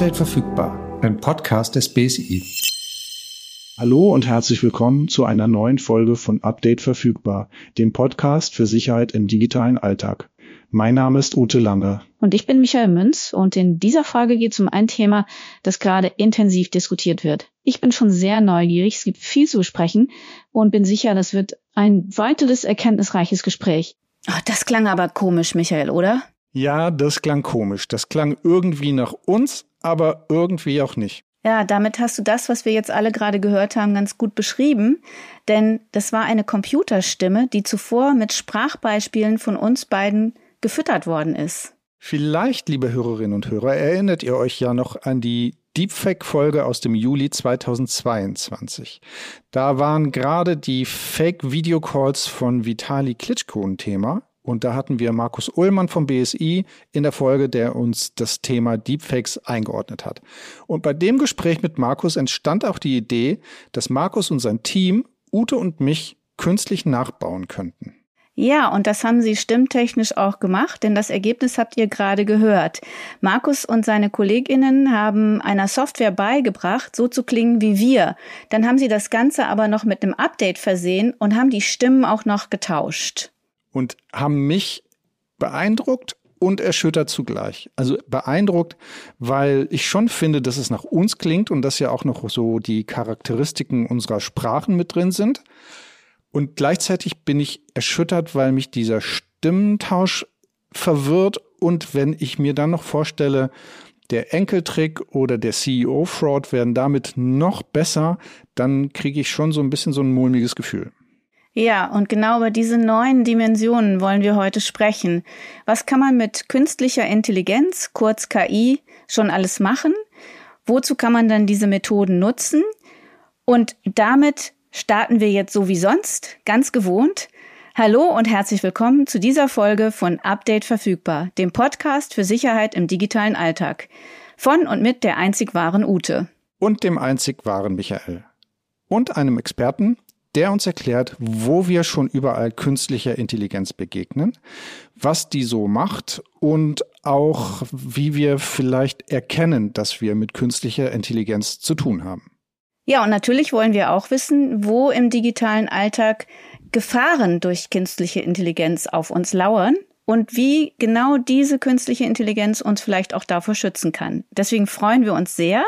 Update verfügbar, ein Podcast des BSI. Hallo und herzlich willkommen zu einer neuen Folge von Update verfügbar, dem Podcast für Sicherheit im digitalen Alltag. Mein Name ist Ute Lange. Und ich bin Michael Münz und in dieser Folge geht es um ein Thema, das gerade intensiv diskutiert wird. Ich bin schon sehr neugierig, es gibt viel zu besprechen und bin sicher, das wird ein weiteres erkenntnisreiches Gespräch. Oh, das klang aber komisch, Michael, oder? Ja, das klang komisch. Das klang irgendwie nach uns, aber irgendwie auch nicht. Ja, damit hast du das, was wir jetzt alle gerade gehört haben, ganz gut beschrieben. Denn das war eine Computerstimme, die zuvor mit Sprachbeispielen von uns beiden gefüttert worden ist. Vielleicht, liebe Hörerinnen und Hörer, erinnert ihr euch ja noch an die Deepfake-Folge aus dem Juli 2022. Da waren gerade die Fake-Video-Calls von Vitali Klitschko ein Thema. Und da hatten wir Markus Ullmann vom BSI in der Folge, der uns das Thema Deepfakes eingeordnet hat. Und bei dem Gespräch mit Markus entstand auch die Idee, dass Markus und sein Team Ute und mich künstlich nachbauen könnten. Ja, und das haben sie stimmtechnisch auch gemacht, denn das Ergebnis habt ihr gerade gehört. Markus und seine Kolleginnen haben einer Software beigebracht, so zu klingen wie wir. Dann haben sie das Ganze aber noch mit einem Update versehen und haben die Stimmen auch noch getauscht und haben mich beeindruckt und erschüttert zugleich. Also beeindruckt, weil ich schon finde, dass es nach uns klingt und dass ja auch noch so die Charakteristiken unserer Sprachen mit drin sind. Und gleichzeitig bin ich erschüttert, weil mich dieser Stimmentausch verwirrt und wenn ich mir dann noch vorstelle, der Enkeltrick oder der CEO-Fraud werden damit noch besser, dann kriege ich schon so ein bisschen so ein mulmiges Gefühl. Ja, und genau über diese neuen Dimensionen wollen wir heute sprechen. Was kann man mit künstlicher Intelligenz, kurz KI, schon alles machen? Wozu kann man dann diese Methoden nutzen? Und damit starten wir jetzt so wie sonst, ganz gewohnt. Hallo und herzlich willkommen zu dieser Folge von Update verfügbar, dem Podcast für Sicherheit im digitalen Alltag. Von und mit der einzig wahren Ute. Und dem einzig wahren Michael. Und einem Experten, der uns erklärt, wo wir schon überall künstlicher Intelligenz begegnen, was die so macht und auch, wie wir vielleicht erkennen, dass wir mit künstlicher Intelligenz zu tun haben. Ja, und natürlich wollen wir auch wissen, wo im digitalen Alltag Gefahren durch künstliche Intelligenz auf uns lauern und wie genau diese künstliche Intelligenz uns vielleicht auch davor schützen kann. Deswegen freuen wir uns sehr,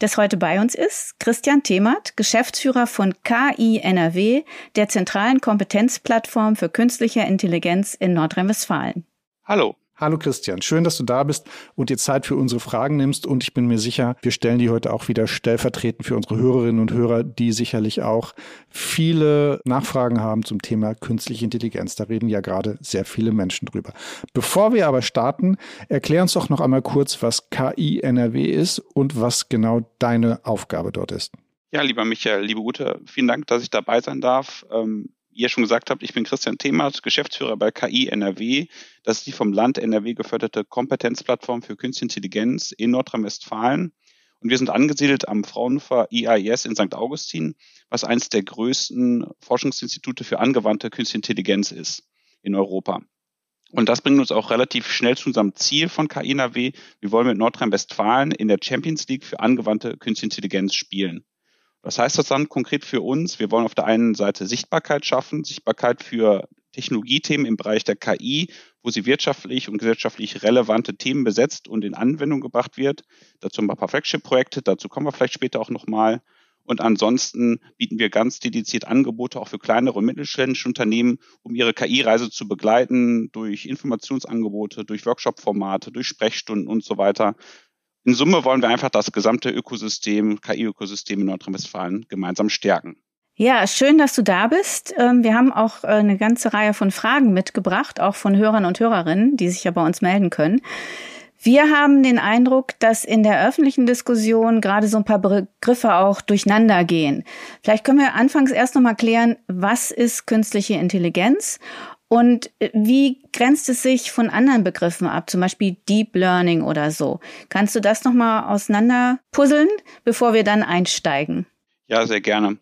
dass heute bei uns ist Christian Themert, Geschäftsführer von KI NRW, der zentralen Kompetenzplattform für künstliche Intelligenz in Nordrhein-Westfalen. Hallo. Hallo Christian, schön, dass du da bist und dir Zeit für unsere Fragen nimmst und ich bin mir sicher, wir stellen die heute auch wieder stellvertretend für unsere Hörerinnen und Hörer, die sicherlich auch viele Nachfragen haben zum Thema künstliche Intelligenz. Da reden ja gerade sehr viele Menschen drüber. Bevor wir aber starten, erklär uns doch noch einmal kurz, was KI NRW ist und was genau deine Aufgabe dort ist. Ja, lieber Michael, liebe Ute, vielen Dank, dass ich dabei sein darf. Ähm, ihr schon gesagt habt, ich bin Christian Themert, Geschäftsführer bei KI NRW. Das ist die vom Land NRW geförderte Kompetenzplattform für Künstliche Intelligenz in Nordrhein-Westfalen. Und wir sind angesiedelt am Fraunhofer IAIS in St. Augustin, was eines der größten Forschungsinstitute für angewandte Künstliche Intelligenz ist in Europa. Und das bringt uns auch relativ schnell zu unserem Ziel von KI NRW. Wir wollen mit Nordrhein-Westfalen in der Champions League für angewandte Künstliche Intelligenz spielen. Was heißt das dann konkret für uns? Wir wollen auf der einen Seite Sichtbarkeit schaffen, Sichtbarkeit für Technologiethemen im Bereich der KI, wo sie wirtschaftlich und gesellschaftlich relevante Themen besetzt und in Anwendung gebracht wird. Dazu ein paar Flagship-Projekte, dazu kommen wir vielleicht später auch nochmal. Und ansonsten bieten wir ganz dediziert Angebote auch für kleinere und mittelständische Unternehmen, um ihre KI-Reise zu begleiten durch Informationsangebote, durch Workshop-Formate, durch Sprechstunden und so weiter, in Summe wollen wir einfach das gesamte Ökosystem, KI-Ökosystem in Nordrhein-Westfalen gemeinsam stärken. Ja, schön, dass du da bist. Ähm, wir haben auch äh, eine ganze Reihe von Fragen mitgebracht, auch von Hörern und Hörerinnen, die sich ja bei uns melden können. Wir haben den Eindruck, dass in der öffentlichen Diskussion gerade so ein paar Begriffe auch durcheinander gehen. Vielleicht können wir anfangs erst nochmal klären, was ist künstliche Intelligenz und äh, wie grenzt es sich von anderen Begriffen ab, zum Beispiel Deep Learning oder so? Kannst du das nochmal auseinander puzzeln, bevor wir dann einsteigen? Ja, sehr gerne.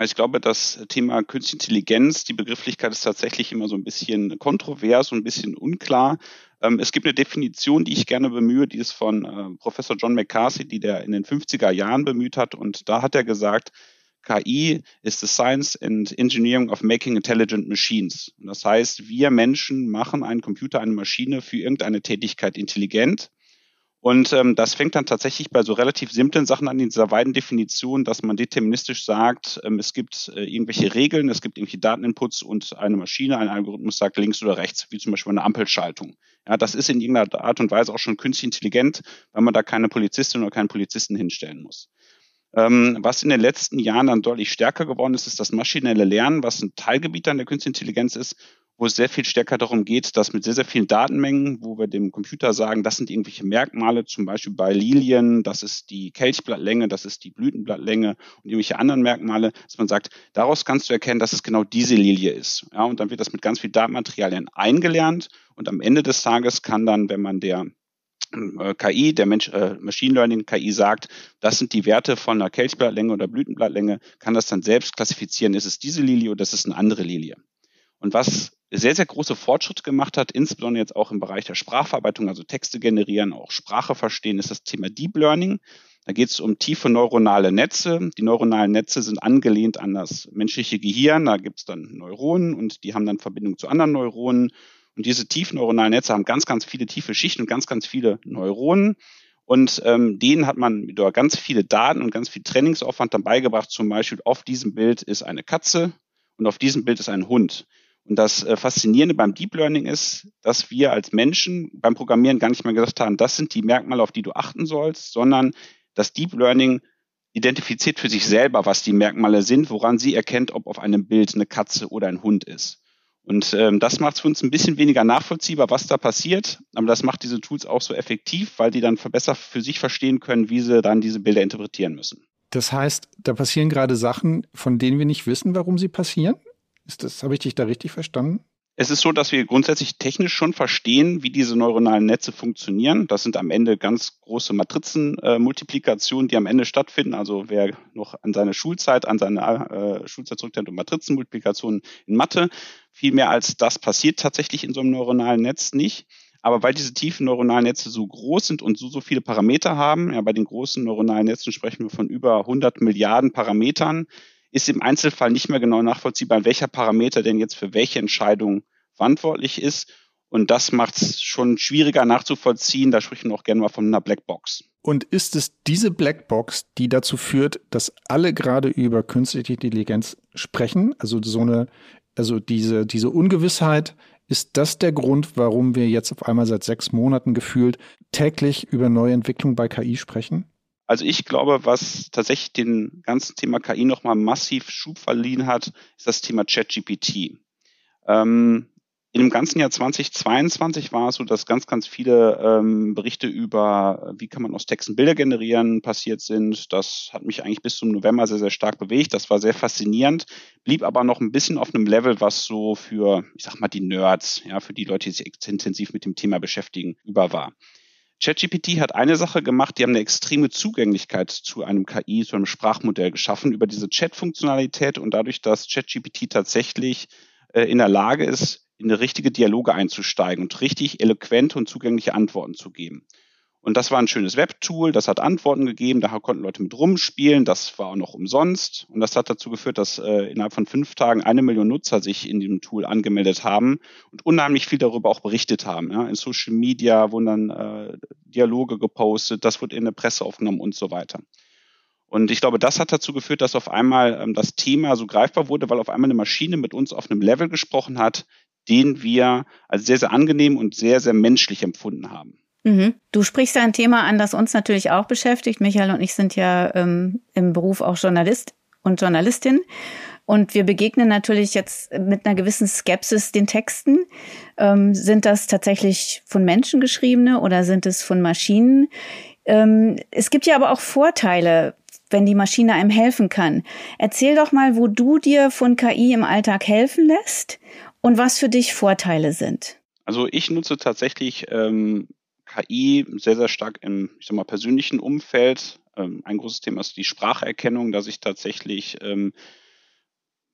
Ich glaube, das Thema Künstliche Intelligenz, die Begrifflichkeit ist tatsächlich immer so ein bisschen kontrovers und ein bisschen unklar. Ähm, es gibt eine Definition, die ich gerne bemühe, die ist von äh, Professor John McCarthy, die der in den 50er Jahren bemüht hat. Und da hat er gesagt, KI ist the science and engineering of making intelligent machines. Und das heißt, wir Menschen machen einen Computer, eine Maschine für irgendeine Tätigkeit intelligent. Und ähm, das fängt dann tatsächlich bei so relativ simplen Sachen an, in dieser weiten Definition, dass man deterministisch sagt, ähm, es gibt äh, irgendwelche Regeln, es gibt irgendwelche Dateninputs und eine Maschine, ein Algorithmus sagt links oder rechts, wie zum Beispiel eine Ampelschaltung. Ja, das ist in irgendeiner Art und Weise auch schon künstlich intelligent, weil man da keine Polizistin oder keinen Polizisten hinstellen muss. Ähm, was in den letzten Jahren dann deutlich stärker geworden ist, ist das maschinelle Lernen, was ein Teilgebiet an der künstlichen Intelligenz ist, wo es sehr viel stärker darum geht, dass mit sehr, sehr vielen Datenmengen, wo wir dem Computer sagen, das sind irgendwelche Merkmale, zum Beispiel bei Lilien, das ist die Kelchblattlänge, das ist die Blütenblattlänge und irgendwelche anderen Merkmale, dass man sagt, daraus kannst du erkennen, dass es genau diese Lilie ist. Ja, und dann wird das mit ganz viel Datenmaterialien eingelernt und am Ende des Tages kann dann, wenn man der KI, der Mensch, äh, Machine Learning KI sagt, das sind die Werte von einer Kelchblattlänge oder Blütenblattlänge, kann das dann selbst klassifizieren, ist es diese Lilie oder ist es eine andere Lilie. Und was sehr, sehr große Fortschritte gemacht hat, insbesondere jetzt auch im Bereich der Sprachverarbeitung, also Texte generieren, auch Sprache verstehen, ist das Thema Deep Learning. Da geht es um tiefe neuronale Netze. Die neuronalen Netze sind angelehnt an das menschliche Gehirn. Da gibt es dann Neuronen und die haben dann Verbindung zu anderen Neuronen. Und diese tiefen neuronalen Netze haben ganz, ganz viele tiefe Schichten und ganz, ganz viele Neuronen. Und ähm, denen hat man mit ganz viele Daten und ganz viel Trainingsaufwand dann beigebracht. Zum Beispiel auf diesem Bild ist eine Katze und auf diesem Bild ist ein Hund. Und das äh, Faszinierende beim Deep Learning ist, dass wir als Menschen beim Programmieren gar nicht mehr gesagt haben, das sind die Merkmale, auf die du achten sollst, sondern das Deep Learning identifiziert für sich selber, was die Merkmale sind, woran sie erkennt, ob auf einem Bild eine Katze oder ein Hund ist. Und ähm, das macht es für uns ein bisschen weniger nachvollziehbar, was da passiert. Aber das macht diese Tools auch so effektiv, weil die dann besser für sich verstehen können, wie sie dann diese Bilder interpretieren müssen. Das heißt, da passieren gerade Sachen, von denen wir nicht wissen, warum sie passieren? Ist das, habe ich dich da richtig verstanden? Es ist so, dass wir grundsätzlich technisch schon verstehen, wie diese neuronalen Netze funktionieren. Das sind am Ende ganz große Matrizenmultiplikationen, äh, die am Ende stattfinden. Also wer noch an seine Schulzeit, an seine äh, Schulzeit zurückdenkt und Matrizenmultiplikationen in Mathe, viel mehr als das passiert tatsächlich in so einem neuronalen Netz nicht. Aber weil diese tiefen neuronalen Netze so groß sind und so, so viele Parameter haben, ja, bei den großen neuronalen Netzen sprechen wir von über 100 Milliarden Parametern, ist im Einzelfall nicht mehr genau nachvollziehbar, welcher Parameter denn jetzt für welche Entscheidung verantwortlich ist. Und das macht es schon schwieriger nachzuvollziehen. Da sprechen wir auch gerne mal von einer Blackbox. Und ist es diese Blackbox, die dazu führt, dass alle gerade über künstliche Intelligenz sprechen? Also so eine, also diese, diese Ungewissheit, ist das der Grund, warum wir jetzt auf einmal seit sechs Monaten gefühlt täglich über neue Entwicklungen bei KI sprechen? Also ich glaube, was tatsächlich den ganzen Thema KI nochmal massiv Schub verliehen hat, ist das Thema ChatGPT. Ähm, in dem ganzen Jahr 2022 war es so, dass ganz, ganz viele ähm, Berichte über, wie kann man aus Texten Bilder generieren, passiert sind. Das hat mich eigentlich bis zum November sehr, sehr stark bewegt. Das war sehr faszinierend, blieb aber noch ein bisschen auf einem Level, was so für, ich sag mal, die Nerds, ja, für die Leute, die sich intensiv mit dem Thema beschäftigen, über war. ChatGPT hat eine Sache gemacht, die haben eine extreme Zugänglichkeit zu einem KI, zu einem Sprachmodell geschaffen über diese Chat-Funktionalität und dadurch, dass ChatGPT tatsächlich äh, in der Lage ist, in eine richtige Dialoge einzusteigen und richtig eloquente und zugängliche Antworten zu geben. Und das war ein schönes Webtool, das hat Antworten gegeben, da konnten Leute mit rumspielen, das war auch noch umsonst. Und das hat dazu geführt, dass äh, innerhalb von fünf Tagen eine Million Nutzer sich in dem Tool angemeldet haben und unheimlich viel darüber auch berichtet haben. Ja. In Social Media wurden dann äh, Dialoge gepostet, das wurde in der Presse aufgenommen und so weiter. Und ich glaube, das hat dazu geführt, dass auf einmal ähm, das Thema so greifbar wurde, weil auf einmal eine Maschine mit uns auf einem Level gesprochen hat, den wir als sehr, sehr angenehm und sehr, sehr menschlich empfunden haben. Mhm. Du sprichst ein Thema an, das uns natürlich auch beschäftigt. Michael und ich sind ja ähm, im Beruf auch Journalist und Journalistin. Und wir begegnen natürlich jetzt mit einer gewissen Skepsis den Texten. Ähm, sind das tatsächlich von Menschen geschriebene oder sind es von Maschinen? Ähm, es gibt ja aber auch Vorteile, wenn die Maschine einem helfen kann. Erzähl doch mal, wo du dir von KI im Alltag helfen lässt und was für dich Vorteile sind. Also ich nutze tatsächlich ähm, KI sehr, sehr stark im, ich sag mal, persönlichen Umfeld. Ähm, ein großes Thema ist die Spracherkennung, dass ich tatsächlich ähm,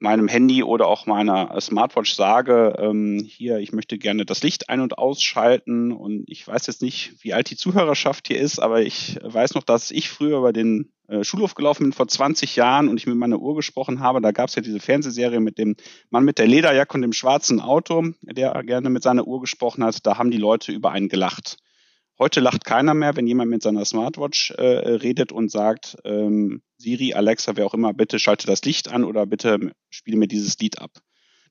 meinem Handy oder auch meiner Smartwatch sage, ähm, hier, ich möchte gerne das Licht ein- und ausschalten und ich weiß jetzt nicht, wie alt die Zuhörerschaft hier ist, aber ich weiß noch, dass ich früher über den äh, Schulhof gelaufen bin vor 20 Jahren und ich mit meiner Uhr gesprochen habe. Da gab es ja diese Fernsehserie mit dem Mann mit der Lederjacke und dem schwarzen Auto, der gerne mit seiner Uhr gesprochen hat. Da haben die Leute über einen gelacht. Heute lacht keiner mehr, wenn jemand mit seiner Smartwatch äh, redet und sagt, ähm, Siri, Alexa, wer auch immer, bitte schalte das Licht an oder bitte spiele mir dieses Lied ab.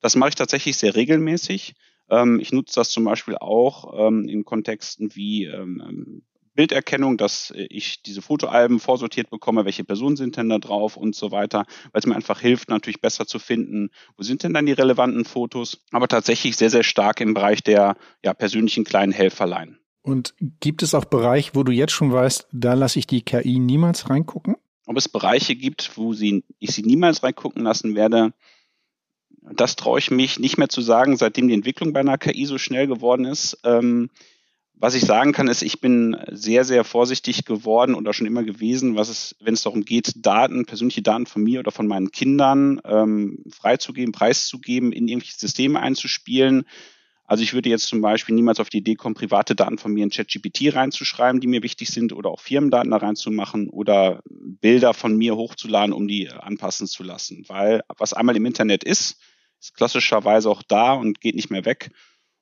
Das mache ich tatsächlich sehr regelmäßig. Ähm, ich nutze das zum Beispiel auch ähm, in Kontexten wie ähm, ähm Bilderkennung, dass ich diese Fotoalben vorsortiert bekomme, welche Personen sind denn da drauf und so weiter, weil es mir einfach hilft, natürlich besser zu finden, wo sind denn dann die relevanten Fotos, aber tatsächlich sehr, sehr stark im Bereich der ja, persönlichen kleinen Helferlein. Und gibt es auch Bereiche, wo du jetzt schon weißt, da lasse ich die KI niemals reingucken? Ob es Bereiche gibt, wo sie, ich sie niemals reingucken lassen werde, das traue ich mich nicht mehr zu sagen, seitdem die Entwicklung bei einer KI so schnell geworden ist. Ähm, was ich sagen kann, ist, ich bin sehr, sehr vorsichtig geworden oder schon immer gewesen, was es, wenn es darum geht, Daten, persönliche Daten von mir oder von meinen Kindern ähm, freizugeben, preiszugeben, in irgendwelche Systeme einzuspielen. Also ich würde jetzt zum Beispiel niemals auf die Idee kommen, private Daten von mir in ChatGPT reinzuschreiben, die mir wichtig sind, oder auch Firmendaten da reinzumachen oder Bilder von mir hochzuladen, um die anpassen zu lassen. Weil was einmal im Internet ist, ist klassischerweise auch da und geht nicht mehr weg.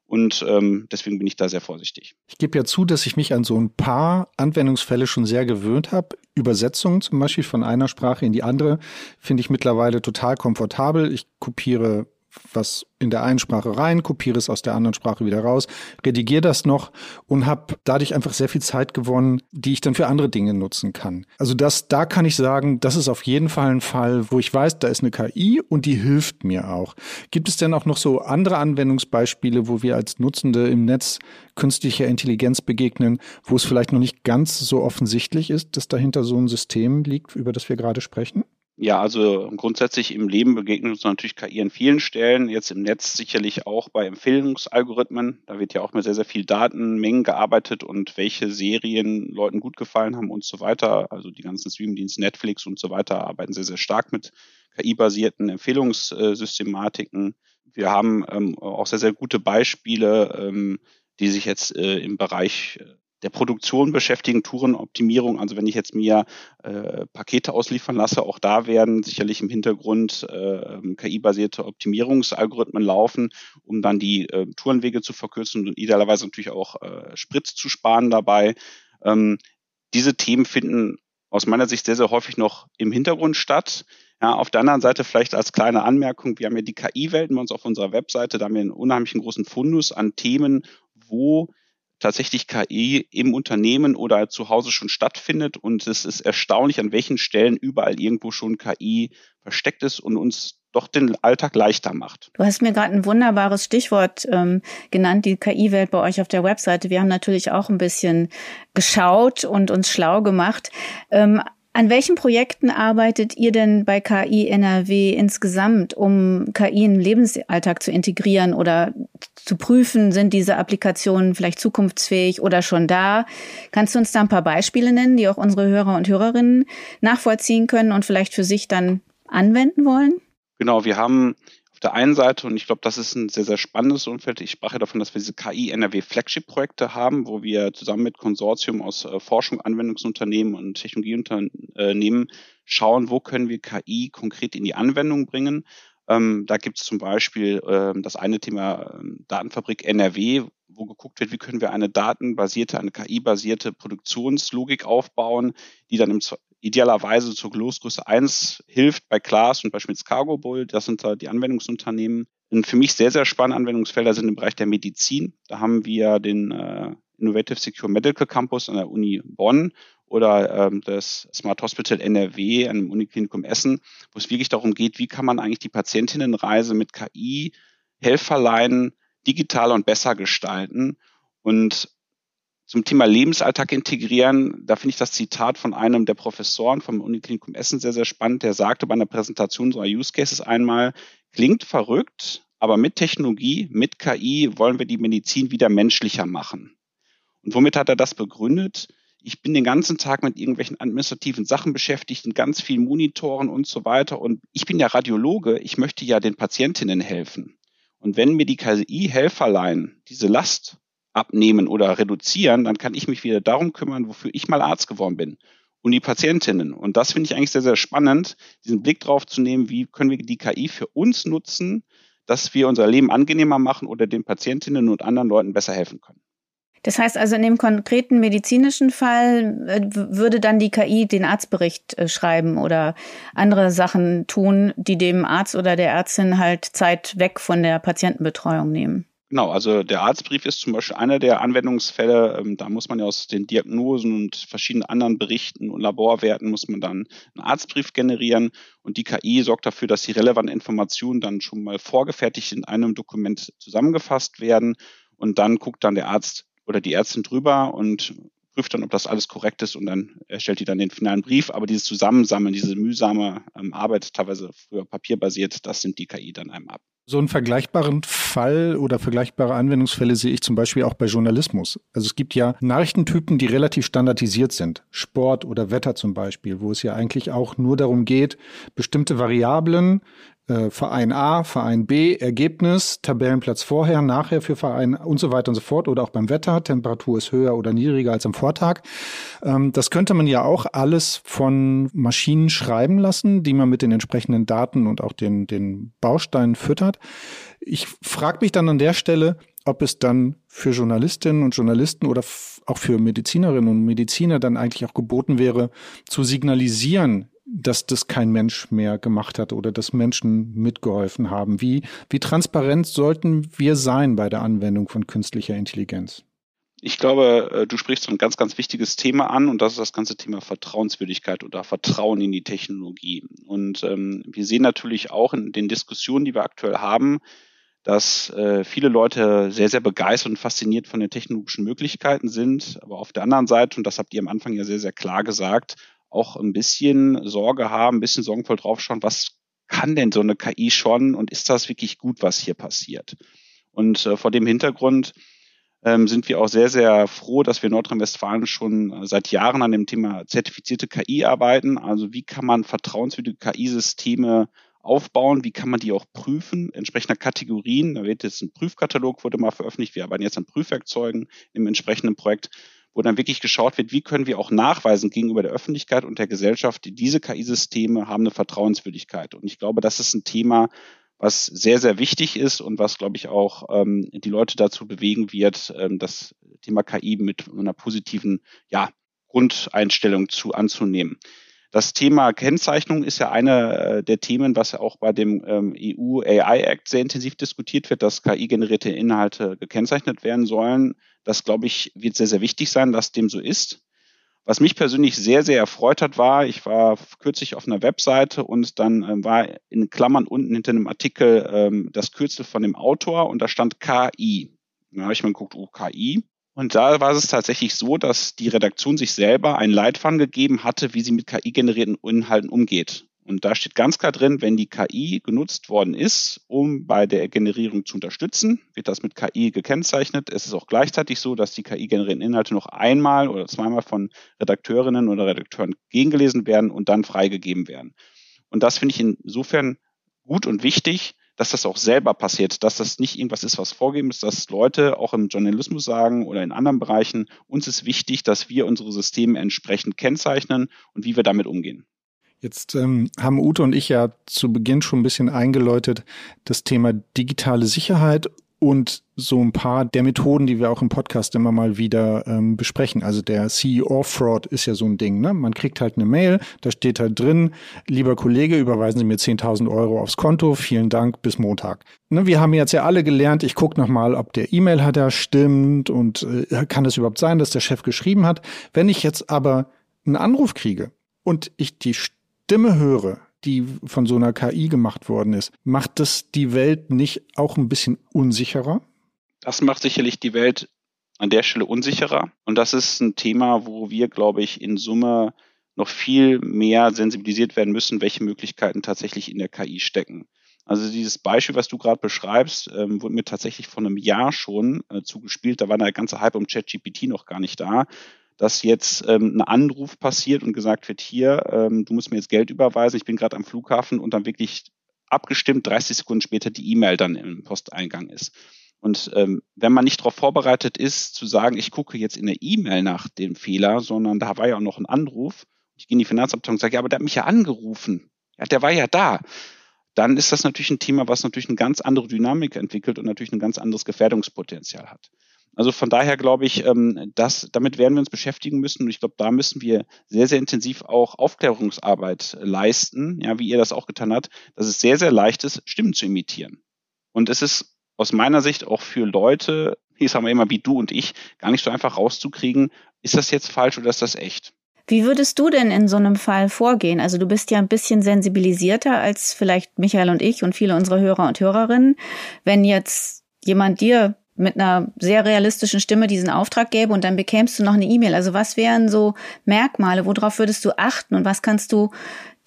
Und ähm, deswegen bin ich da sehr vorsichtig. Ich gebe ja zu, dass ich mich an so ein paar Anwendungsfälle schon sehr gewöhnt habe. Übersetzungen zum Beispiel von einer Sprache in die andere finde ich mittlerweile total komfortabel. Ich kopiere was in der einen Sprache rein, kopiere es aus der anderen Sprache wieder raus, redigiere das noch und habe dadurch einfach sehr viel Zeit gewonnen, die ich dann für andere Dinge nutzen kann. Also das, da kann ich sagen, das ist auf jeden Fall ein Fall, wo ich weiß, da ist eine KI und die hilft mir auch. Gibt es denn auch noch so andere Anwendungsbeispiele, wo wir als Nutzende im Netz künstlicher Intelligenz begegnen, wo es vielleicht noch nicht ganz so offensichtlich ist, dass dahinter so ein System liegt, über das wir gerade sprechen? Ja, also grundsätzlich im Leben begegnet uns natürlich KI an vielen Stellen, jetzt im Netz sicherlich auch bei Empfehlungsalgorithmen. Da wird ja auch mit sehr, sehr viel Datenmengen gearbeitet und welche Serien Leuten gut gefallen haben und so weiter. Also die ganzen Streamdienste Netflix und so weiter arbeiten sehr, sehr stark mit KI-basierten Empfehlungssystematiken. Wir haben ähm, auch sehr, sehr gute Beispiele, ähm, die sich jetzt äh, im Bereich der Produktion beschäftigen, Tourenoptimierung. Also wenn ich jetzt mir äh, Pakete ausliefern lasse, auch da werden sicherlich im Hintergrund äh, KI-basierte Optimierungsalgorithmen laufen, um dann die äh, Tourenwege zu verkürzen und idealerweise natürlich auch äh, Sprit zu sparen dabei. Ähm, diese Themen finden aus meiner Sicht sehr, sehr häufig noch im Hintergrund statt. Ja, auf der anderen Seite vielleicht als kleine Anmerkung, wir haben ja die KI-Welten bei uns auf unserer Webseite, da haben wir einen unheimlichen großen Fundus an Themen, wo tatsächlich KI im Unternehmen oder zu Hause schon stattfindet. Und es ist erstaunlich, an welchen Stellen überall irgendwo schon KI versteckt ist und uns doch den Alltag leichter macht. Du hast mir gerade ein wunderbares Stichwort ähm, genannt, die KI-Welt bei euch auf der Webseite. Wir haben natürlich auch ein bisschen geschaut und uns schlau gemacht. Ähm, an welchen Projekten arbeitet ihr denn bei KI NRW insgesamt, um KI in den Lebensalltag zu integrieren oder zu prüfen, sind diese Applikationen vielleicht zukunftsfähig oder schon da? Kannst du uns da ein paar Beispiele nennen, die auch unsere Hörer und Hörerinnen nachvollziehen können und vielleicht für sich dann anwenden wollen? Genau, wir haben der einen Seite, und ich glaube, das ist ein sehr, sehr spannendes Umfeld, ich sprach ja davon, dass wir diese KI-NRW-Flagship-Projekte haben, wo wir zusammen mit Konsortium aus äh, Forschung, Anwendungsunternehmen und Technologieunternehmen schauen, wo können wir KI konkret in die Anwendung bringen. Ähm, da gibt es zum Beispiel ähm, das eine Thema ähm, Datenfabrik NRW, wo geguckt wird, wie können wir eine datenbasierte, eine KI-basierte Produktionslogik aufbauen, die dann im idealerweise zur Losgröße 1 hilft bei Klaas und beispielsweise Cargo Bull. Das sind da die Anwendungsunternehmen. Und für mich sehr, sehr spannende Anwendungsfelder sind im Bereich der Medizin. Da haben wir den äh, Innovative Secure Medical Campus an der Uni Bonn oder ähm, das Smart Hospital NRW an dem Uniklinikum Essen, wo es wirklich darum geht, wie kann man eigentlich die Patientinnenreise mit KI, Helferleinen digitaler und besser gestalten. Und zum Thema Lebensalltag integrieren, da finde ich das Zitat von einem der Professoren vom Uniklinikum Essen sehr, sehr spannend. Der sagte bei einer Präsentation unserer Use Cases einmal, klingt verrückt, aber mit Technologie, mit KI wollen wir die Medizin wieder menschlicher machen. Und womit hat er das begründet? ich bin den ganzen Tag mit irgendwelchen administrativen Sachen beschäftigt, in ganz vielen Monitoren und so weiter. Und ich bin ja Radiologe, ich möchte ja den Patientinnen helfen. Und wenn mir die KI-Helferlein diese Last abnehmen oder reduzieren, dann kann ich mich wieder darum kümmern, wofür ich mal Arzt geworden bin. Und die Patientinnen. Und das finde ich eigentlich sehr, sehr spannend, diesen Blick drauf zu nehmen, wie können wir die KI für uns nutzen, dass wir unser Leben angenehmer machen oder den Patientinnen und anderen Leuten besser helfen können. Das heißt also, in dem konkreten medizinischen Fall äh, würde dann die KI den Arztbericht äh, schreiben oder andere Sachen tun, die dem Arzt oder der Ärztin halt Zeit weg von der Patientenbetreuung nehmen. Genau, also der Arztbrief ist zum Beispiel einer der Anwendungsfälle. Ähm, da muss man ja aus den Diagnosen und verschiedenen anderen Berichten und Laborwerten muss man dann einen Arztbrief generieren und die KI sorgt dafür, dass die relevanten Informationen dann schon mal vorgefertigt in einem Dokument zusammengefasst werden und dann guckt dann der Arzt oder die Ärztin drüber und prüft dann, ob das alles korrekt ist und dann erstellt die dann den finalen Brief. Aber dieses Zusammensammeln, diese mühsame ähm, Arbeit, teilweise früher papierbasiert, das nimmt die KI dann einem ab. So einen vergleichbaren Fall oder vergleichbare Anwendungsfälle sehe ich zum Beispiel auch bei Journalismus. Also es gibt ja Nachrichtentypen, die relativ standardisiert sind. Sport oder Wetter zum Beispiel, wo es ja eigentlich auch nur darum geht, bestimmte Variablen äh, Verein A, Verein B, Ergebnis, Tabellenplatz vorher, nachher für Verein und so weiter und so fort oder auch beim Wetter, Temperatur ist höher oder niedriger als am Vortag. Ähm, das könnte man ja auch alles von Maschinen schreiben lassen, die man mit den entsprechenden Daten und auch den, den Bausteinen füttert. Ich frage mich dann an der Stelle, ob es dann für Journalistinnen und Journalisten oder auch für Medizinerinnen und Mediziner dann eigentlich auch geboten wäre, zu signalisieren, dass das kein Mensch mehr gemacht hat oder dass Menschen mitgeholfen haben. Wie, wie transparent sollten wir sein bei der Anwendung von künstlicher Intelligenz? Ich glaube, äh, du sprichst ein ganz, ganz wichtiges Thema an und das ist das ganze Thema Vertrauenswürdigkeit oder Vertrauen in die Technologie. Und ähm, wir sehen natürlich auch in den Diskussionen, die wir aktuell haben, dass äh, viele Leute sehr, sehr begeistert und fasziniert von den technologischen Möglichkeiten sind. Aber auf der anderen Seite, und das habt ihr am Anfang ja sehr, sehr klar gesagt, auch ein bisschen Sorge haben, ein bisschen sorgenvoll draufschauen, was kann denn so eine KI schon und ist das wirklich gut, was hier passiert? Und äh, vor dem Hintergrund ähm, sind wir auch sehr, sehr froh, dass wir in Nordrhein-Westfalen schon äh, seit Jahren an dem Thema zertifizierte KI arbeiten. Also wie kann man vertrauenswürdige KI-Systeme aufbauen, wie kann man die auch prüfen, entsprechender Kategorien. Da wird jetzt ein Prüfkatalog, wurde mal veröffentlicht. Wir arbeiten jetzt an Prüfwerkzeugen im entsprechenden Projekt wo dann wirklich geschaut wird, wie können wir auch nachweisen gegenüber der Öffentlichkeit und der Gesellschaft, diese KI-Systeme haben eine Vertrauenswürdigkeit. Und ich glaube, das ist ein Thema, was sehr, sehr wichtig ist und was, glaube ich, auch ähm, die Leute dazu bewegen wird, ähm, das Thema KI mit einer positiven ja, Grundeinstellung zu anzunehmen. Das Thema Kennzeichnung ist ja eine äh, der Themen, was ja auch bei dem ähm, EU AI Act sehr intensiv diskutiert wird, dass KI-generierte Inhalte gekennzeichnet werden sollen. Das, glaube ich, wird sehr, sehr wichtig sein, dass dem so ist. Was mich persönlich sehr, sehr erfreut hat, war, ich war kürzlich auf einer Webseite und dann ähm, war in Klammern unten hinter einem Artikel ähm, das Kürzel von dem Autor und da stand KI. Da habe ich mal geguckt, oh, KI. Und da war es tatsächlich so, dass die Redaktion sich selber einen Leitfaden gegeben hatte, wie sie mit KI-generierten Inhalten umgeht. Und da steht ganz klar drin, wenn die KI genutzt worden ist, um bei der Generierung zu unterstützen, wird das mit KI gekennzeichnet. Es ist auch gleichzeitig so, dass die KI-generierten Inhalte noch einmal oder zweimal von Redakteurinnen oder Redakteuren gegengelesen werden und dann freigegeben werden. Und das finde ich insofern gut und wichtig, dass das auch selber passiert, dass das nicht irgendwas ist, was vorgegeben ist, dass Leute auch im Journalismus sagen oder in anderen Bereichen, uns ist wichtig, dass wir unsere Systeme entsprechend kennzeichnen und wie wir damit umgehen. Jetzt ähm, haben Ute und ich ja zu Beginn schon ein bisschen eingeläutet, das Thema digitale Sicherheit und so ein paar der Methoden, die wir auch im Podcast immer mal wieder ähm, besprechen. Also der CEO-Fraud ist ja so ein Ding. Ne? Man kriegt halt eine Mail, da steht halt drin, lieber Kollege, überweisen Sie mir 10.000 Euro aufs Konto, vielen Dank, bis Montag. Ne, wir haben jetzt ja alle gelernt, ich gucke nochmal, ob der E-Mail-Header stimmt und äh, kann es überhaupt sein, dass der Chef geschrieben hat. Wenn ich jetzt aber einen Anruf kriege und ich die Stimme höre, die von so einer KI gemacht worden ist, macht das die Welt nicht auch ein bisschen unsicherer? Das macht sicherlich die Welt an der Stelle unsicherer. Und das ist ein Thema, wo wir, glaube ich, in Summe noch viel mehr sensibilisiert werden müssen, welche Möglichkeiten tatsächlich in der KI stecken. Also dieses Beispiel, was du gerade beschreibst, ähm, wurde mir tatsächlich vor einem Jahr schon äh, zugespielt. Da war der ganze Hype um ChatGPT noch gar nicht da. Dass jetzt ähm, ein Anruf passiert und gesagt wird, hier, ähm, du musst mir jetzt Geld überweisen, ich bin gerade am Flughafen und dann wirklich abgestimmt 30 Sekunden später die E-Mail dann im Posteingang ist. Und ähm, wenn man nicht darauf vorbereitet ist, zu sagen, ich gucke jetzt in der E-Mail nach dem Fehler, sondern da war ja auch noch ein Anruf, ich gehe in die Finanzabteilung und sage, ja, aber der hat mich ja angerufen. Ja, der war ja da. Dann ist das natürlich ein Thema, was natürlich eine ganz andere Dynamik entwickelt und natürlich ein ganz anderes Gefährdungspotenzial hat. Also von daher glaube ich, ähm, dass, damit werden wir uns beschäftigen müssen. Und ich glaube, da müssen wir sehr, sehr intensiv auch Aufklärungsarbeit leisten, ja, wie ihr das auch getan habt, dass es sehr, sehr leicht ist, Stimmen zu imitieren. Und es ist aus meiner Sicht auch für Leute, ich sage mal immer wie du und ich, gar nicht so einfach rauszukriegen, ist das jetzt falsch oder ist das echt? Wie würdest du denn in so einem Fall vorgehen? Also du bist ja ein bisschen sensibilisierter als vielleicht Michael und ich und viele unserer Hörer und Hörerinnen. Wenn jetzt jemand dir mit einer sehr realistischen Stimme diesen Auftrag gäbe und dann bekämst du noch eine E-Mail. Also was wären so Merkmale, worauf würdest du achten und was kannst du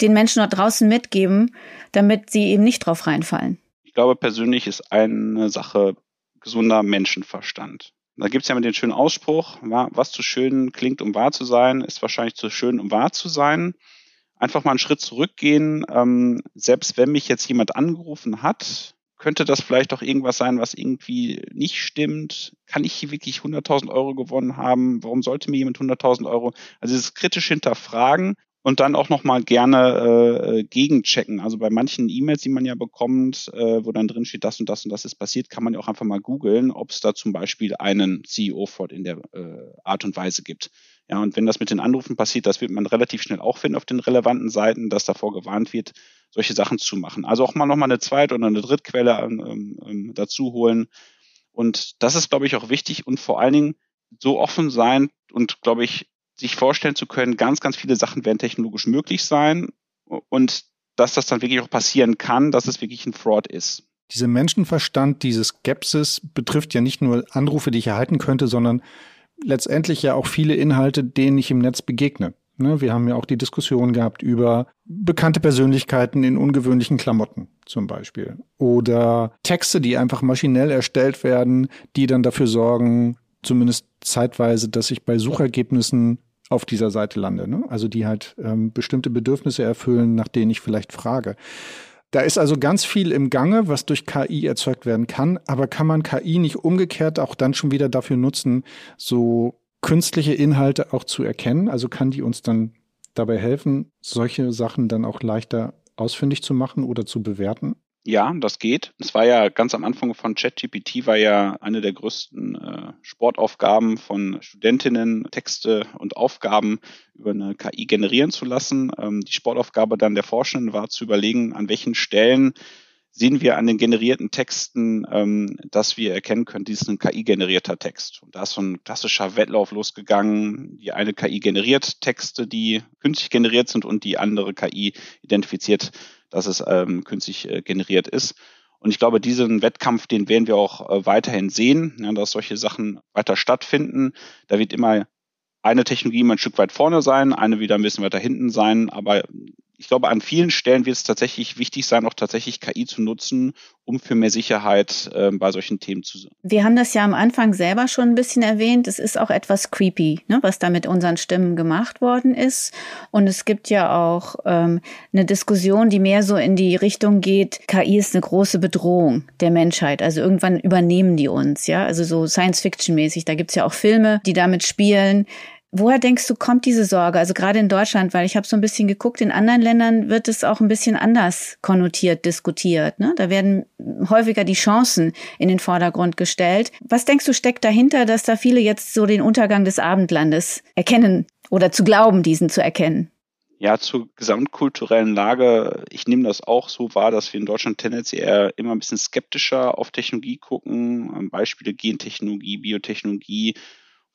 den Menschen dort draußen mitgeben, damit sie eben nicht drauf reinfallen? Ich glaube persönlich ist eine Sache gesunder Menschenverstand. Da gibt es ja mit den schönen Ausspruch, was zu schön klingt, um wahr zu sein, ist wahrscheinlich zu schön, um wahr zu sein. Einfach mal einen Schritt zurückgehen. Ähm, selbst wenn mich jetzt jemand angerufen hat, könnte das vielleicht auch irgendwas sein, was irgendwie nicht stimmt? Kann ich hier wirklich 100.000 Euro gewonnen haben? Warum sollte mir jemand 100.000 Euro? Also dieses kritisch hinterfragen und dann auch nochmal gerne äh, gegenchecken. Also bei manchen E-Mails, die man ja bekommt, äh, wo dann drin steht, das und das und das ist passiert, kann man ja auch einfach mal googeln, ob es da zum Beispiel einen CEO-Fraud in der äh, Art und Weise gibt. Ja, und wenn das mit den Anrufen passiert, das wird man relativ schnell auch finden auf den relevanten Seiten, dass davor gewarnt wird, solche Sachen zu machen. Also auch mal nochmal eine zweite oder eine Drittquelle ähm, ähm, dazu holen. Und das ist, glaube ich, auch wichtig und vor allen Dingen so offen sein und, glaube ich, sich vorstellen zu können, ganz, ganz viele Sachen werden technologisch möglich sein und dass das dann wirklich auch passieren kann, dass es wirklich ein Fraud ist. Dieser Menschenverstand, diese Skepsis betrifft ja nicht nur Anrufe, die ich erhalten könnte, sondern letztendlich ja auch viele Inhalte, denen ich im Netz begegne. Ne, wir haben ja auch die Diskussion gehabt über bekannte Persönlichkeiten in ungewöhnlichen Klamotten zum Beispiel. Oder Texte, die einfach maschinell erstellt werden, die dann dafür sorgen, zumindest zeitweise, dass ich bei Suchergebnissen auf dieser Seite lande. Ne? Also die halt ähm, bestimmte Bedürfnisse erfüllen, nach denen ich vielleicht frage. Da ist also ganz viel im Gange, was durch KI erzeugt werden kann, aber kann man KI nicht umgekehrt auch dann schon wieder dafür nutzen, so künstliche Inhalte auch zu erkennen? Also kann die uns dann dabei helfen, solche Sachen dann auch leichter ausfindig zu machen oder zu bewerten? Ja, das geht. Es war ja ganz am Anfang von ChatGPT war ja eine der größten äh, Sportaufgaben von Studentinnen, Texte und Aufgaben über eine KI generieren zu lassen. Ähm, die Sportaufgabe dann der Forschenden war zu überlegen, an welchen Stellen sehen wir an den generierten Texten, ähm, dass wir erkennen können, dies ist ein KI-generierter Text. Und da ist so ein klassischer Wettlauf losgegangen. Die eine KI generiert Texte, die künstlich generiert sind und die andere KI identifiziert dass es ähm, künstlich äh, generiert ist. Und ich glaube, diesen Wettkampf, den werden wir auch äh, weiterhin sehen, ja, dass solche Sachen weiter stattfinden. Da wird immer eine Technologie immer ein Stück weit vorne sein, eine wieder ein bisschen weiter hinten sein, aber ich glaube, an vielen Stellen wird es tatsächlich wichtig sein, auch tatsächlich KI zu nutzen, um für mehr Sicherheit äh, bei solchen Themen zu sein. Wir haben das ja am Anfang selber schon ein bisschen erwähnt. Es ist auch etwas creepy, ne, was da mit unseren Stimmen gemacht worden ist. Und es gibt ja auch ähm, eine Diskussion, die mehr so in die Richtung geht, KI ist eine große Bedrohung der Menschheit. Also irgendwann übernehmen die uns, ja. Also so Science-Fiction-mäßig. Da gibt's ja auch Filme, die damit spielen Woher denkst du, kommt diese Sorge? Also gerade in Deutschland, weil ich habe so ein bisschen geguckt, in anderen Ländern wird es auch ein bisschen anders konnotiert, diskutiert. Ne? Da werden häufiger die Chancen in den Vordergrund gestellt. Was denkst du, steckt dahinter, dass da viele jetzt so den Untergang des Abendlandes erkennen oder zu glauben, diesen zu erkennen? Ja, zur gesamtkulturellen Lage, ich nehme das auch so wahr, dass wir in Deutschland tendenziell eher immer ein bisschen skeptischer auf Technologie gucken. Beispiele Gentechnologie, Biotechnologie,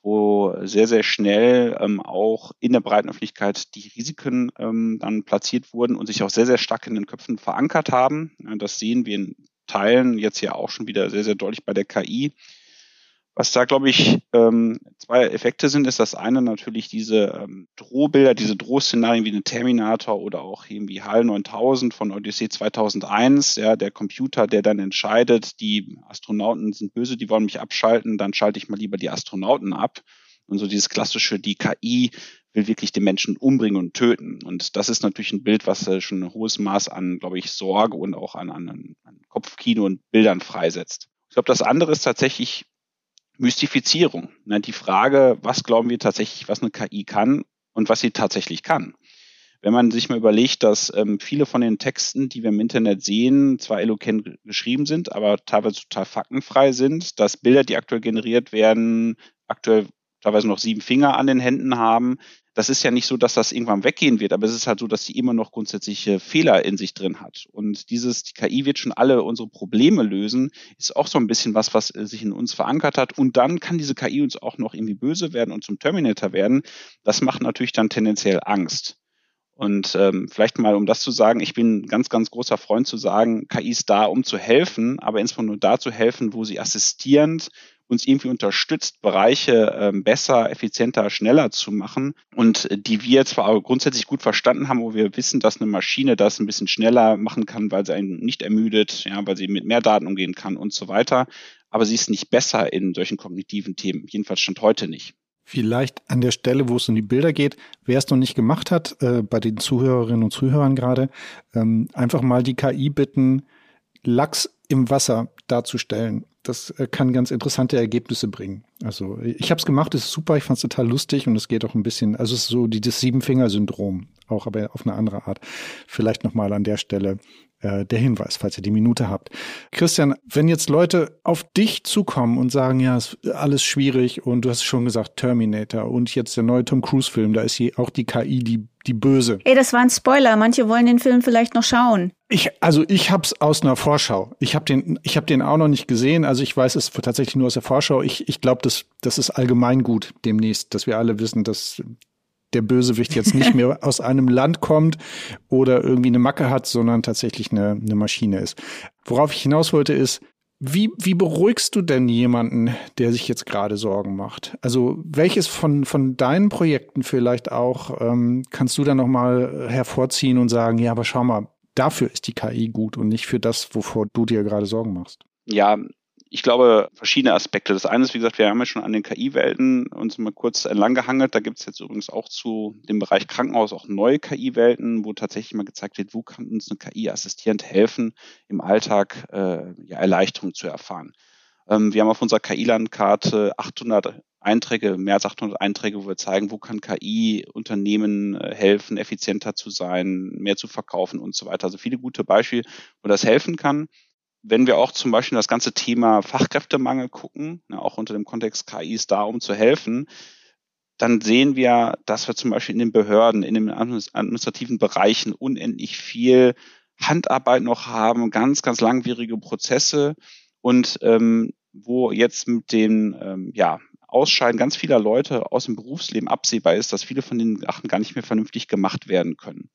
wo sehr, sehr schnell ähm, auch in der breiten Öffentlichkeit die Risiken ähm, dann platziert wurden und sich auch sehr, sehr stark in den Köpfen verankert haben. Das sehen wir in Teilen jetzt ja auch schon wieder sehr, sehr deutlich bei der KI. Was da, glaube ich, ähm, zwei Effekte sind, ist das eine natürlich diese ähm, Drohbilder, diese Drohszenarien wie eine Terminator oder auch irgendwie HAL 9000 von Odyssey 2001, ja, der Computer, der dann entscheidet, die Astronauten sind böse, die wollen mich abschalten, dann schalte ich mal lieber die Astronauten ab. Und so dieses klassische, die KI will wirklich den Menschen umbringen und töten. Und das ist natürlich ein Bild, was äh, schon ein hohes Maß an, glaube ich, Sorge und auch an, an, an Kopfkino und Bildern freisetzt. Ich glaube, das andere ist tatsächlich Mystifizierung. Ne? Die Frage, was glauben wir tatsächlich, was eine KI kann und was sie tatsächlich kann. Wenn man sich mal überlegt, dass ähm, viele von den Texten, die wir im Internet sehen, zwar eloquent geschrieben sind, aber teilweise total faktenfrei sind, dass Bilder, die aktuell generiert werden, aktuell teilweise noch sieben Finger an den Händen haben, das ist ja nicht so, dass das irgendwann weggehen wird, aber es ist halt so, dass sie immer noch grundsätzliche Fehler in sich drin hat. Und dieses, die KI wird schon alle unsere Probleme lösen, ist auch so ein bisschen was, was äh, sich in uns verankert hat. Und dann kann diese KI uns auch noch irgendwie böse werden und zum Terminator werden. Das macht natürlich dann tendenziell Angst. Und ähm, vielleicht mal, um das zu sagen, ich bin ganz, ganz großer Freund zu sagen, KI ist da, um zu helfen, aber insbesondere nur da zu helfen, wo sie assistierend uns irgendwie unterstützt, Bereiche ähm, besser, effizienter, schneller zu machen und die wir zwar grundsätzlich gut verstanden haben, wo wir wissen, dass eine Maschine das ein bisschen schneller machen kann, weil sie einen nicht ermüdet, ja, weil sie mit mehr Daten umgehen kann und so weiter. Aber sie ist nicht besser in solchen kognitiven Themen. Jedenfalls stand heute nicht. Vielleicht an der Stelle, wo es um die Bilder geht, wer es noch nicht gemacht hat, äh, bei den Zuhörerinnen und Zuhörern gerade, ähm, einfach mal die KI bitten, Lachs im Wasser darzustellen. Das äh, kann ganz interessante Ergebnisse bringen. Also ich habe es gemacht, es ist super, ich fand es total lustig und es geht auch ein bisschen, also es ist so dieses Siebenfinger-Syndrom, auch aber auf eine andere Art. Vielleicht nochmal an der Stelle äh, der Hinweis, falls ihr die Minute habt. Christian, wenn jetzt Leute auf dich zukommen und sagen, ja, ist alles schwierig und du hast schon gesagt, Terminator und jetzt der neue Tom Cruise-Film, da ist hier auch die KI, die, die böse. Ey, das war ein Spoiler. Manche wollen den Film vielleicht noch schauen. Ich, also ich hab's aus einer Vorschau. Ich habe den, ich habe den auch noch nicht gesehen. Also ich weiß es tatsächlich nur aus der Vorschau. Ich, ich glaube, das, das ist allgemein gut demnächst, dass wir alle wissen, dass der Bösewicht jetzt nicht mehr aus einem Land kommt oder irgendwie eine Macke hat, sondern tatsächlich eine, eine Maschine ist. Worauf ich hinaus wollte ist, wie, wie beruhigst du denn jemanden, der sich jetzt gerade Sorgen macht? Also welches von, von deinen Projekten vielleicht auch ähm, kannst du dann nochmal hervorziehen und sagen, ja, aber schau mal, dafür ist die KI gut und nicht für das, wovor du dir gerade Sorgen machst? Ja, ich glaube, verschiedene Aspekte. Das eine ist, wie gesagt, wir haben ja schon an den KI-Welten uns mal kurz entlang gehangelt. Da gibt es jetzt übrigens auch zu dem Bereich Krankenhaus auch neue KI-Welten, wo tatsächlich mal gezeigt wird, wo kann uns eine KI assistierend helfen, im Alltag äh, ja, Erleichterung zu erfahren. Ähm, wir haben auf unserer KI-Landkarte 800 Einträge, mehr als 800 Einträge, wo wir zeigen, wo kann KI Unternehmen äh, helfen, effizienter zu sein, mehr zu verkaufen und so weiter. Also viele gute Beispiele, wo das helfen kann wenn wir auch zum Beispiel das ganze Thema Fachkräftemangel gucken, ne, auch unter dem Kontext KI ist da, um zu helfen, dann sehen wir, dass wir zum Beispiel in den Behörden, in den administrativen Bereichen unendlich viel Handarbeit noch haben, ganz, ganz langwierige Prozesse und ähm, wo jetzt mit den ähm, ja, Ausscheiden ganz vieler Leute aus dem Berufsleben absehbar ist, dass viele von den Sachen gar nicht mehr vernünftig gemacht werden können.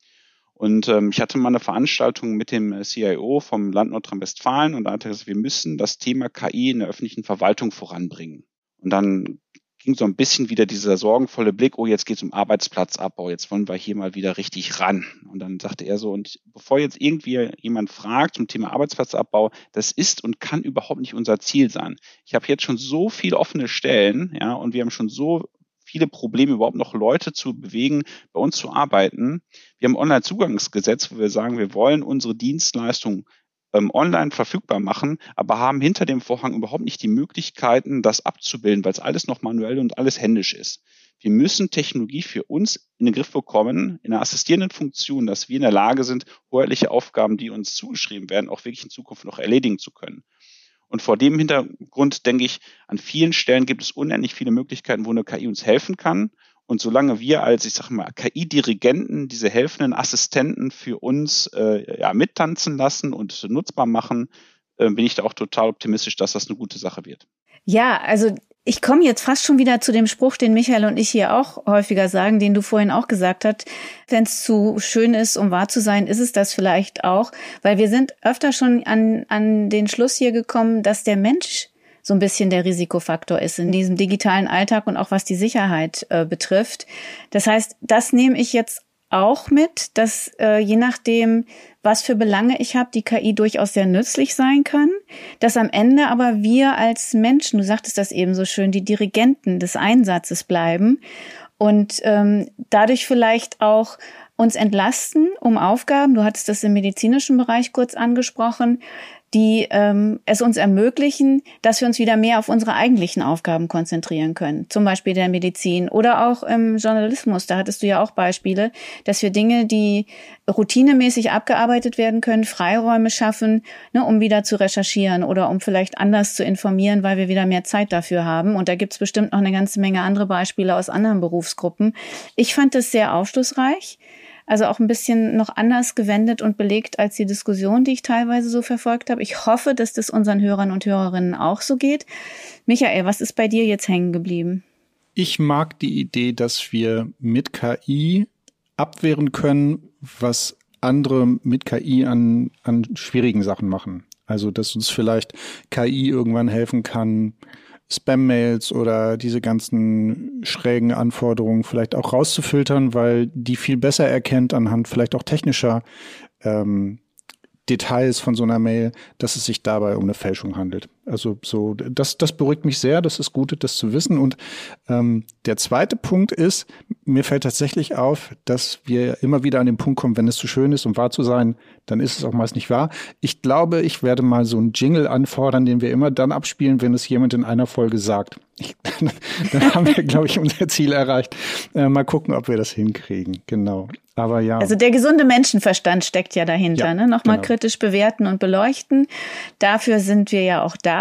Und ähm, ich hatte mal eine Veranstaltung mit dem äh, CIO vom Land Nordrhein-Westfalen und da hat er gesagt, wir müssen das Thema KI in der öffentlichen Verwaltung voranbringen. Und dann ging so ein bisschen wieder dieser sorgenvolle Blick, oh, jetzt geht es um Arbeitsplatzabbau, jetzt wollen wir hier mal wieder richtig ran. Und dann sagte er so, und bevor jetzt irgendwie jemand fragt zum Thema Arbeitsplatzabbau, das ist und kann überhaupt nicht unser Ziel sein. Ich habe jetzt schon so viele offene Stellen, ja, und wir haben schon so viele Probleme, überhaupt noch Leute zu bewegen, bei uns zu arbeiten. Wir haben Online-Zugangsgesetz, wo wir sagen, wir wollen unsere Dienstleistung ähm, online verfügbar machen, aber haben hinter dem Vorhang überhaupt nicht die Möglichkeiten, das abzubilden, weil es alles noch manuell und alles händisch ist. Wir müssen Technologie für uns in den Griff bekommen, in einer assistierenden Funktion, dass wir in der Lage sind, hoheitliche Aufgaben, die uns zugeschrieben werden, auch wirklich in Zukunft noch erledigen zu können. Und vor dem Hintergrund denke ich, an vielen Stellen gibt es unendlich viele Möglichkeiten, wo eine KI uns helfen kann. Und solange wir als, ich sage mal, KI-Dirigenten diese helfenden Assistenten für uns äh, ja, mittanzen lassen und nutzbar machen, äh, bin ich da auch total optimistisch, dass das eine gute Sache wird. Ja, also ich komme jetzt fast schon wieder zu dem Spruch, den Michael und ich hier auch häufiger sagen, den du vorhin auch gesagt hast. Wenn es zu schön ist, um wahr zu sein, ist es das vielleicht auch. Weil wir sind öfter schon an, an den Schluss hier gekommen, dass der Mensch so ein bisschen der Risikofaktor ist in diesem digitalen Alltag und auch was die Sicherheit äh, betrifft. Das heißt, das nehme ich jetzt auch mit, dass äh, je nachdem, was für Belange ich habe, die KI durchaus sehr nützlich sein kann, dass am Ende aber wir als Menschen, du sagtest das eben so schön, die Dirigenten des Einsatzes bleiben und ähm, dadurch vielleicht auch uns entlasten um Aufgaben, du hattest das im medizinischen Bereich kurz angesprochen, die ähm, es uns ermöglichen, dass wir uns wieder mehr auf unsere eigentlichen Aufgaben konzentrieren können. Zum Beispiel der Medizin oder auch im Journalismus. Da hattest du ja auch Beispiele, dass wir Dinge, die routinemäßig abgearbeitet werden können, Freiräume schaffen, ne, um wieder zu recherchieren oder um vielleicht anders zu informieren, weil wir wieder mehr Zeit dafür haben. Und da gibt's bestimmt noch eine ganze Menge andere Beispiele aus anderen Berufsgruppen. Ich fand es sehr aufschlussreich. Also auch ein bisschen noch anders gewendet und belegt als die Diskussion, die ich teilweise so verfolgt habe. Ich hoffe, dass das unseren Hörern und Hörerinnen auch so geht. Michael, was ist bei dir jetzt hängen geblieben? Ich mag die Idee, dass wir mit KI abwehren können, was andere mit KI an, an schwierigen Sachen machen. Also, dass uns vielleicht KI irgendwann helfen kann, Spam-Mails oder diese ganzen schrägen Anforderungen vielleicht auch rauszufiltern, weil die viel besser erkennt anhand vielleicht auch technischer ähm, Details von so einer Mail, dass es sich dabei um eine Fälschung handelt. Also so, das, das beruhigt mich sehr, das ist gut, das zu wissen. Und ähm, der zweite Punkt ist, mir fällt tatsächlich auf, dass wir immer wieder an den Punkt kommen, wenn es zu schön ist, um wahr zu sein, dann ist es auch meist nicht wahr. Ich glaube, ich werde mal so einen Jingle anfordern, den wir immer dann abspielen, wenn es jemand in einer Folge sagt. Ich, dann haben wir, glaube ich, unser Ziel erreicht. Äh, mal gucken, ob wir das hinkriegen. Genau. Aber ja. Also der gesunde Menschenverstand steckt ja dahinter, ja, ne? Nochmal genau. kritisch bewerten und beleuchten. Dafür sind wir ja auch da.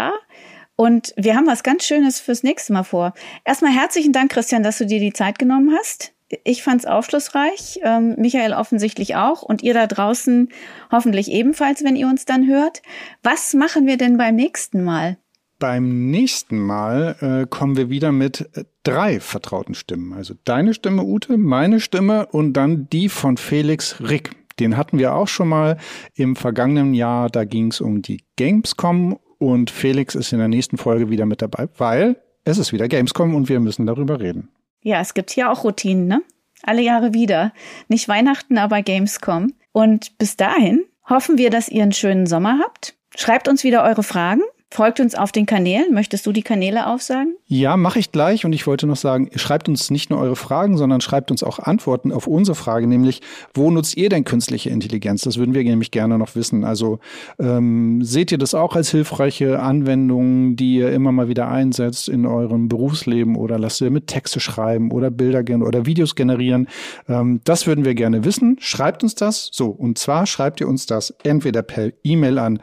Und wir haben was ganz Schönes fürs nächste Mal vor. Erstmal herzlichen Dank, Christian, dass du dir die Zeit genommen hast. Ich fand es aufschlussreich, ähm, Michael offensichtlich auch und ihr da draußen hoffentlich ebenfalls, wenn ihr uns dann hört. Was machen wir denn beim nächsten Mal? Beim nächsten Mal äh, kommen wir wieder mit drei vertrauten Stimmen. Also deine Stimme, Ute, meine Stimme und dann die von Felix Rick. Den hatten wir auch schon mal im vergangenen Jahr. Da ging es um die Gamescom und Felix ist in der nächsten Folge wieder mit dabei, weil es ist wieder Gamescom und wir müssen darüber reden. Ja, es gibt hier auch Routinen, ne? Alle Jahre wieder. Nicht Weihnachten, aber Gamescom. Und bis dahin hoffen wir, dass ihr einen schönen Sommer habt. Schreibt uns wieder eure Fragen Folgt uns auf den Kanälen. Möchtest du die Kanäle aufsagen? Ja, mache ich gleich. Und ich wollte noch sagen, schreibt uns nicht nur eure Fragen, sondern schreibt uns auch Antworten auf unsere Frage, nämlich, wo nutzt ihr denn künstliche Intelligenz? Das würden wir nämlich gerne noch wissen. Also ähm, seht ihr das auch als hilfreiche Anwendung, die ihr immer mal wieder einsetzt in eurem Berufsleben oder lasst ihr mit Texte schreiben oder Bilder oder Videos generieren? Ähm, das würden wir gerne wissen. Schreibt uns das. So, und zwar schreibt ihr uns das entweder per E-Mail an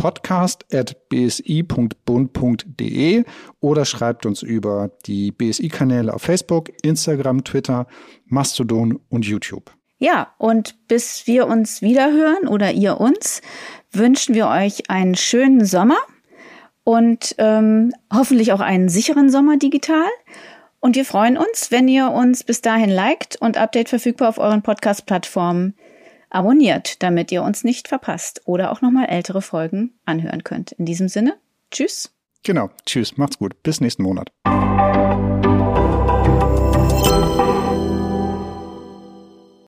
podcast.bsi.bund.de oder schreibt uns über die BSI-Kanäle auf Facebook, Instagram, Twitter, Mastodon und YouTube. Ja, und bis wir uns wiederhören oder ihr uns, wünschen wir euch einen schönen Sommer und ähm, hoffentlich auch einen sicheren Sommer digital. Und wir freuen uns, wenn ihr uns bis dahin liked und Update verfügbar auf euren Podcast-Plattformen abonniert, damit ihr uns nicht verpasst oder auch nochmal ältere Folgen anhören könnt. In diesem Sinne, tschüss. Genau, tschüss, macht's gut, bis nächsten Monat.